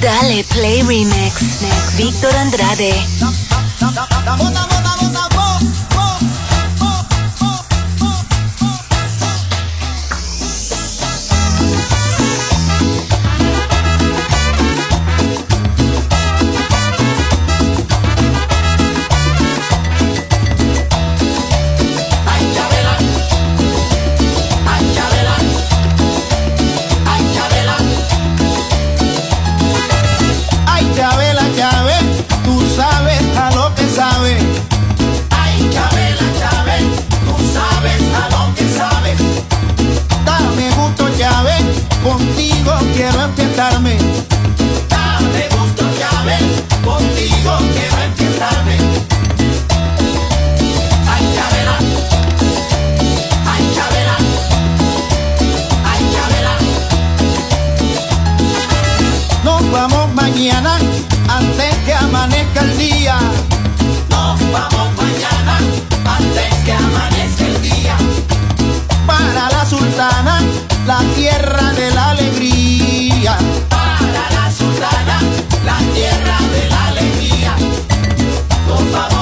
Dale Play Remix. Víctor Andrade. mañana antes que amanezca el día. Nos vamos mañana antes que amanezca el día. Para la sultana, la tierra de la alegría. Para la sultana, la tierra de la alegría. Nos vamos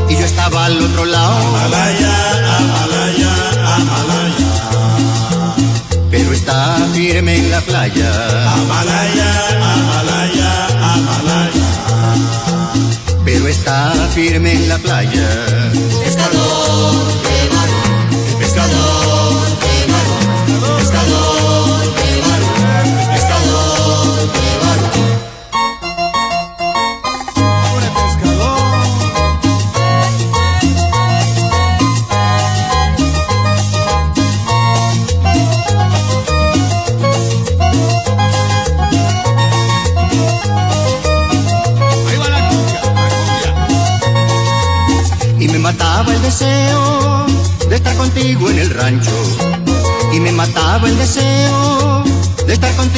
Amalaya, Amalaya, Amalaya. Pero está firme en la playa. Amalaya, Amalaya, Amalaya. Pero está firme en la playa.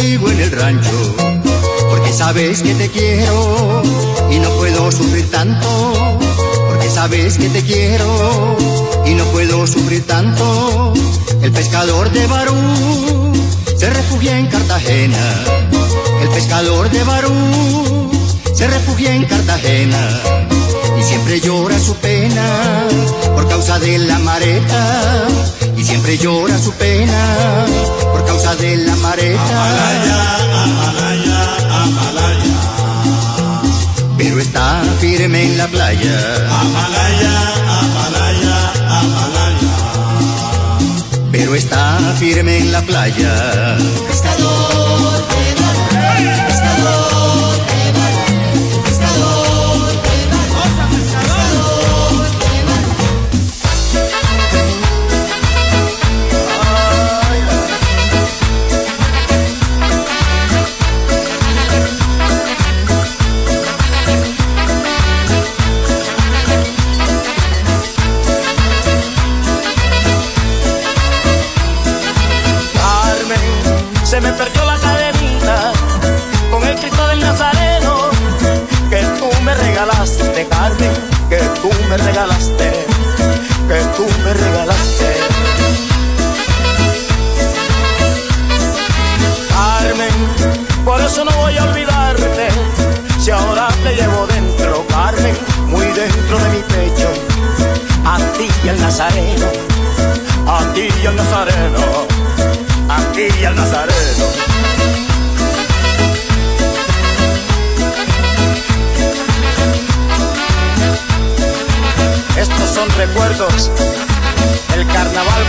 Contigo en el rancho porque sabes que te quiero y no puedo sufrir tanto porque sabes que te quiero y no puedo sufrir tanto. El pescador de Barú se refugia en Cartagena el pescador de Barú se refugia en Cartagena y siempre llora su pena por causa de la mareta y siempre llora su pena por causa de la mareta. Amalaya, Amalaya, Amalaya. Pero está firme en la playa. Amalaya, Amalaya, Amalaya. Pero está firme en la playa. Pescador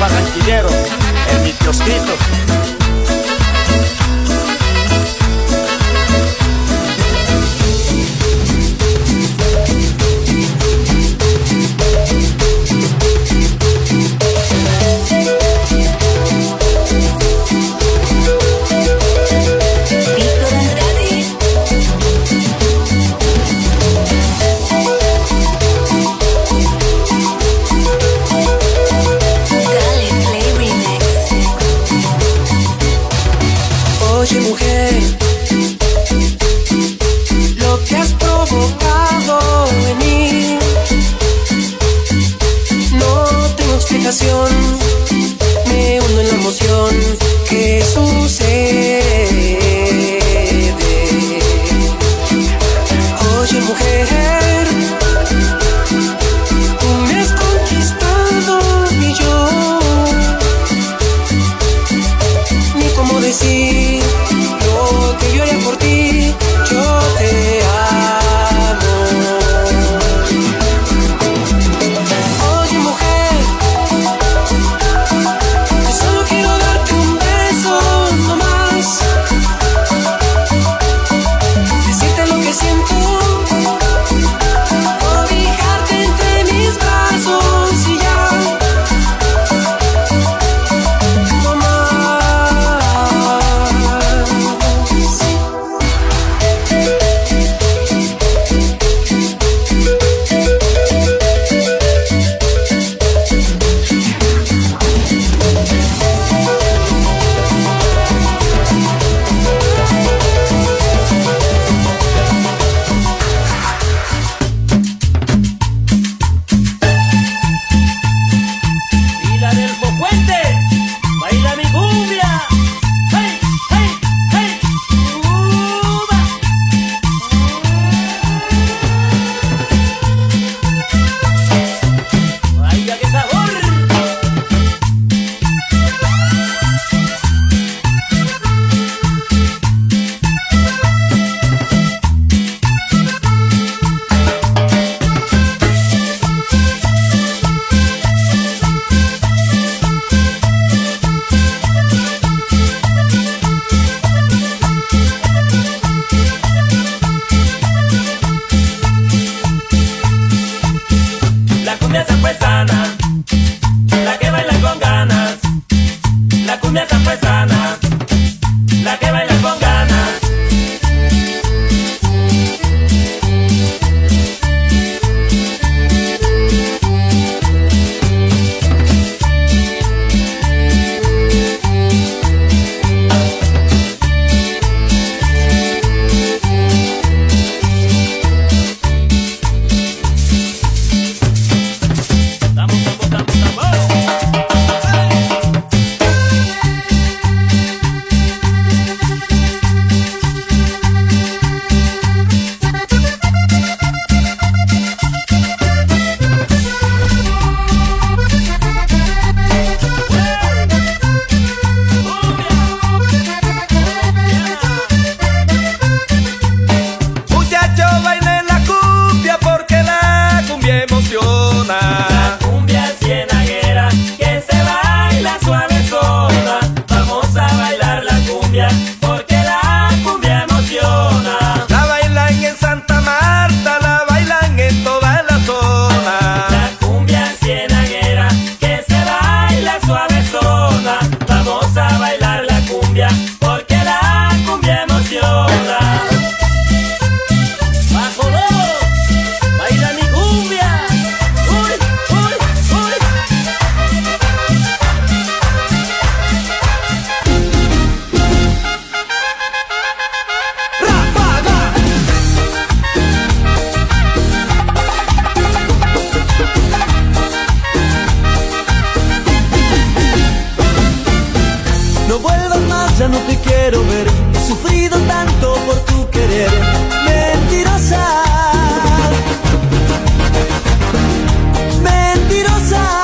barranquillero en mi kiosquito. Mujer, sana, la No vuelvas más, ya no te quiero ver. He sufrido tanto por tu querer, mentirosa. Mentirosa.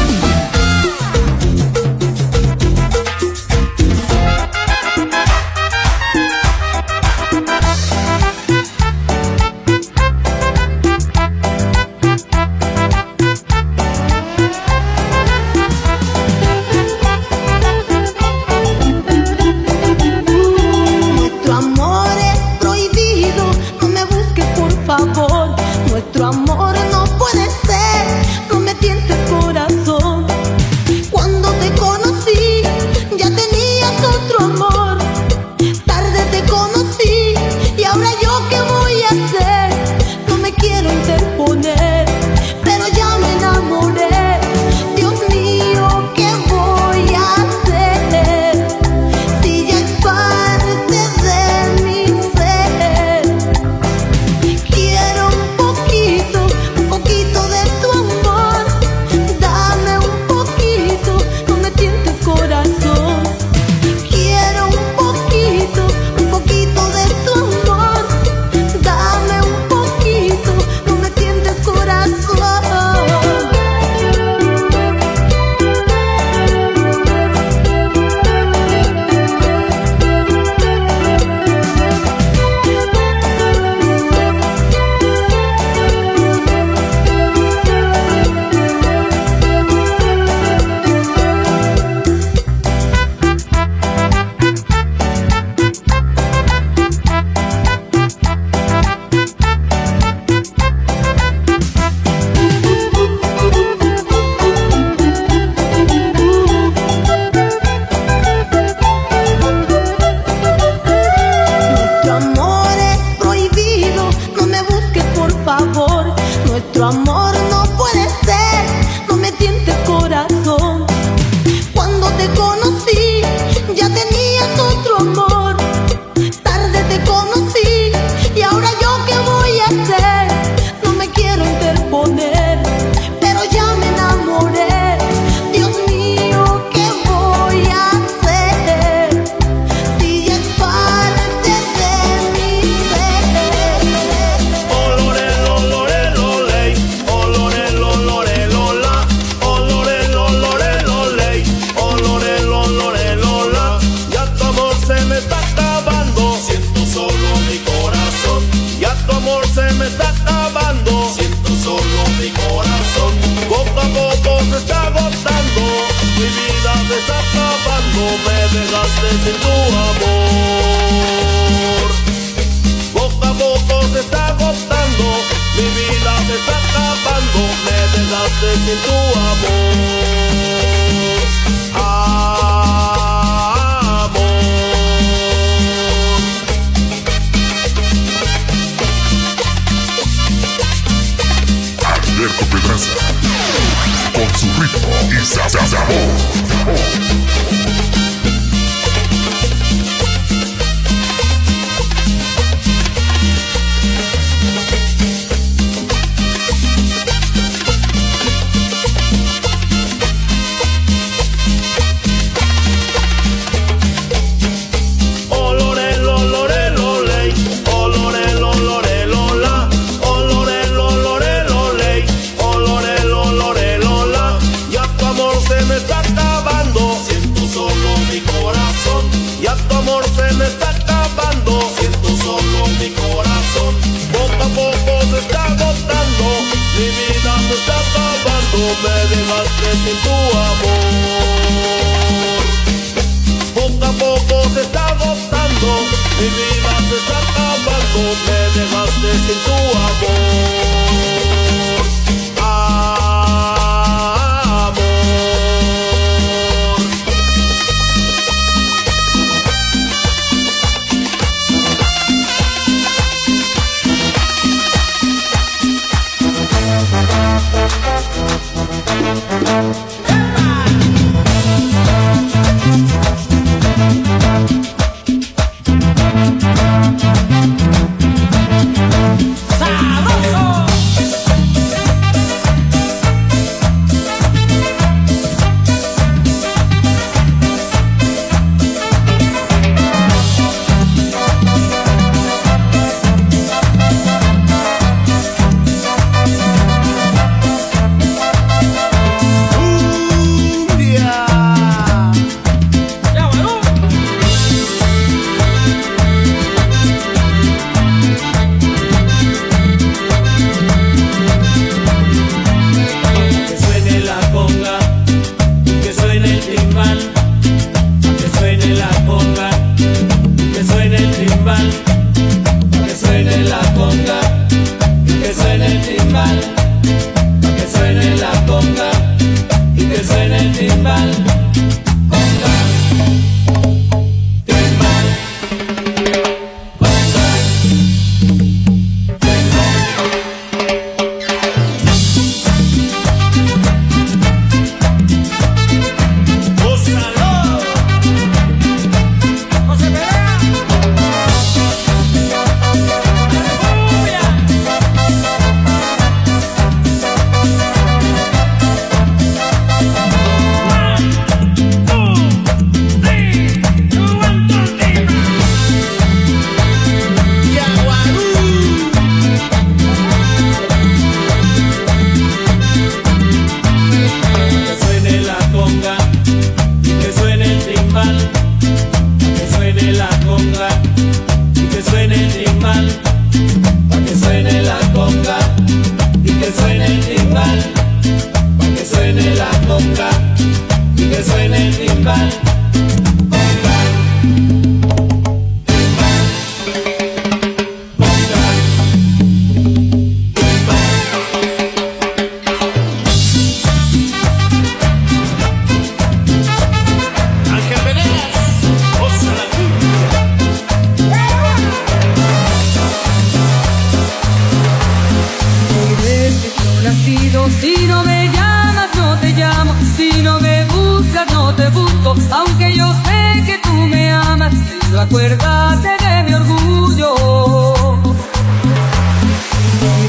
Acuérdate de mi orgullo.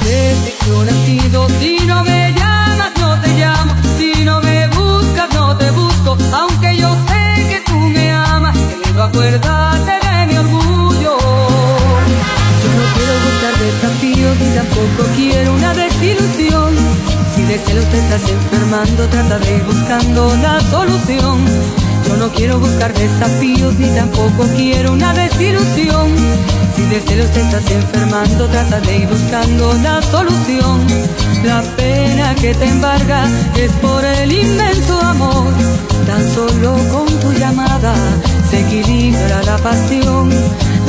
Eres yo nacido, si no me llamas no te llamo, si no me buscas no te busco, aunque yo sé que tú me amas, pero acuérdate de mi orgullo. Yo no quiero buscar desafíos ni tampoco quiero una desilusión. Si de celos te estás enfermando, trata de ir buscando la solución. Yo no quiero buscar desafíos ni tampoco quiero una desilusión. Si de celos te estás enfermando, trata de ir buscando la solución. La pena que te embarga es por el inmenso amor. Tan solo con tu llamada se equilibra la pasión.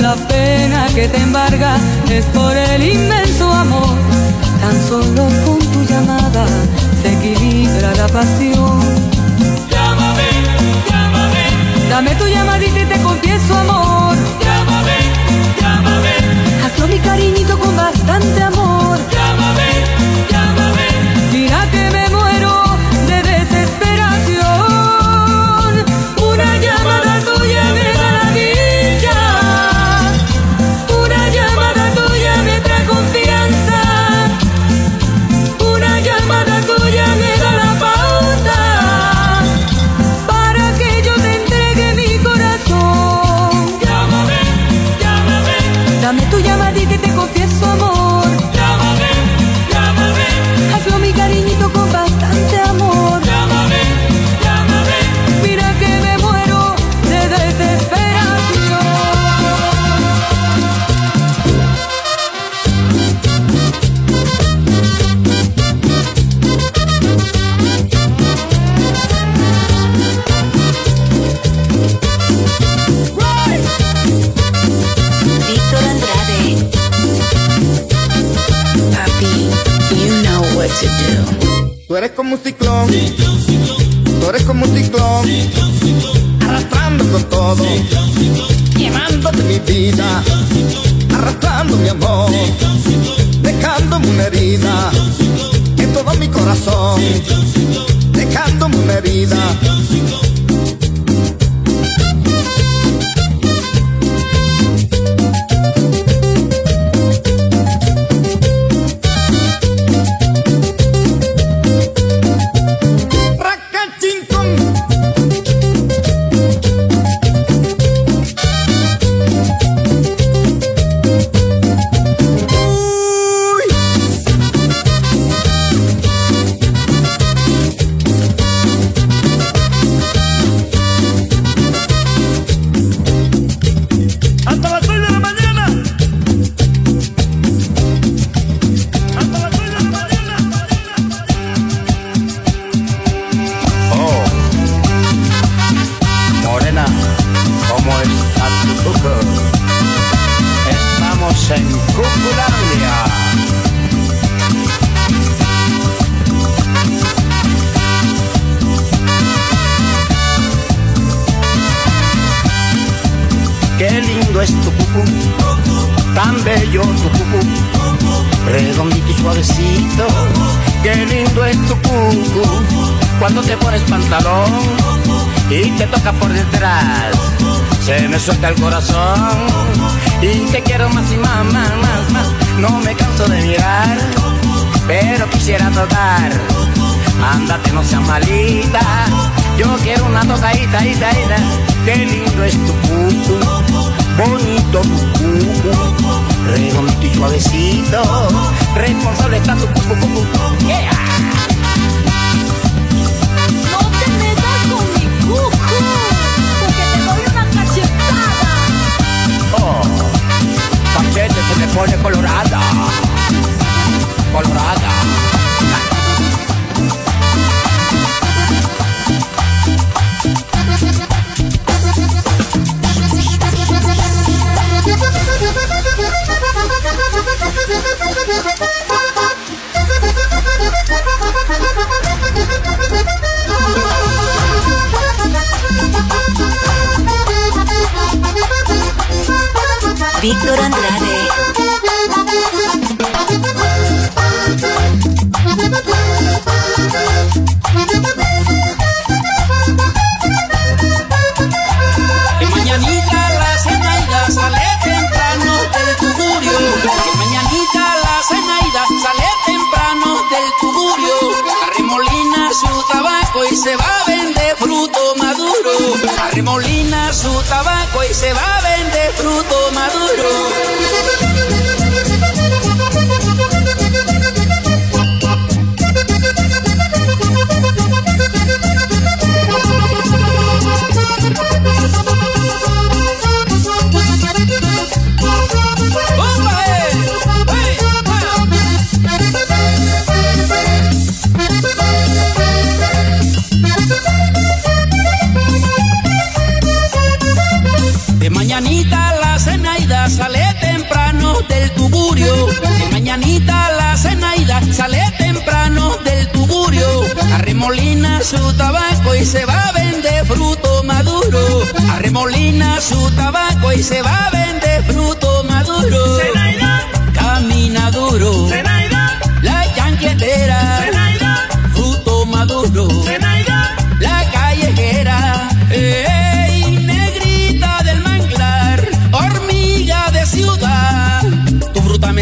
La pena que te embarga es por el inmenso amor. Tan solo con tu llamada se equilibra la pasión. Dame tu llamadita y te confieso amor. llámame, llámame, Hazlo mi cariñito con bastante amor. Todo. Mi vida. Arrastrando mi amor. Dejándome una herida. En todo mi corazón. Dejándome una herida. Tan bello tu cucú, redondito y suavecito. Qué lindo es tu cucú, cuando te pones pantalón y te toca por detrás. Se me suelta el corazón y te quiero más y más, más, más, más. No me canso de mirar, pero quisiera tocar. Ándate, no seas malita. Yo quiero una tocadita, ita, ita. Qué lindo es tu cucu, bonito tu cucu, redondito y suavecito. Responsable está tu cucu, cucu. Yeah. No te metas con mi cucu, porque te doy una cachetada. Oh, Pachete se me pone colorada. Colorada.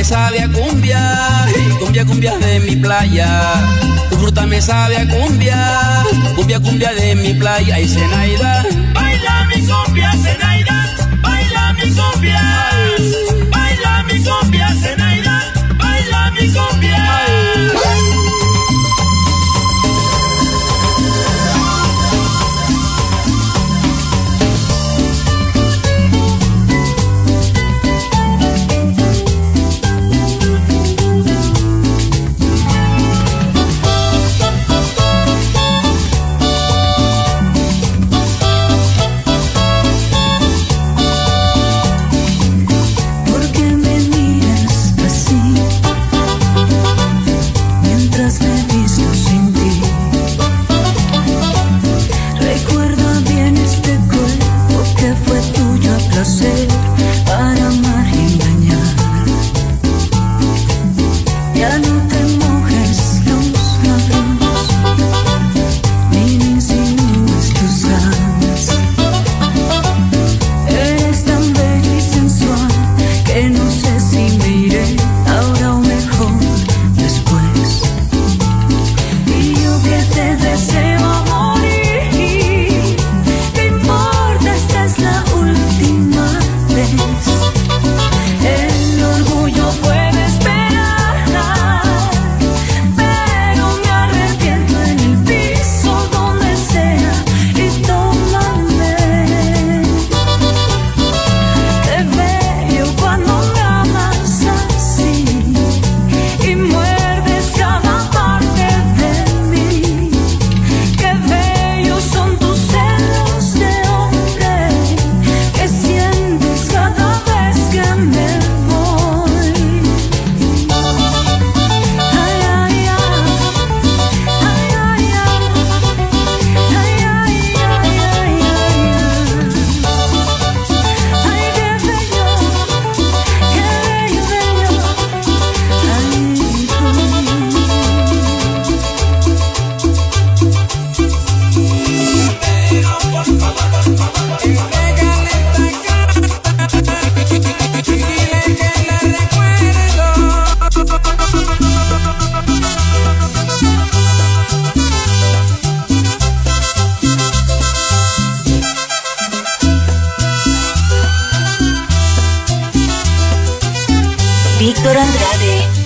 Me sabe a cumbia. Cumbia, cumbia de mi playa. Tu fruta me sabe a cumbia. Cumbia, cumbia de mi playa. Y Zenaida. Baila mi cumbia, Zenaida. Baila mi cumbia. Baila mi cumbia, Zenaida. Baila mi cumbia. Víctor Andrade.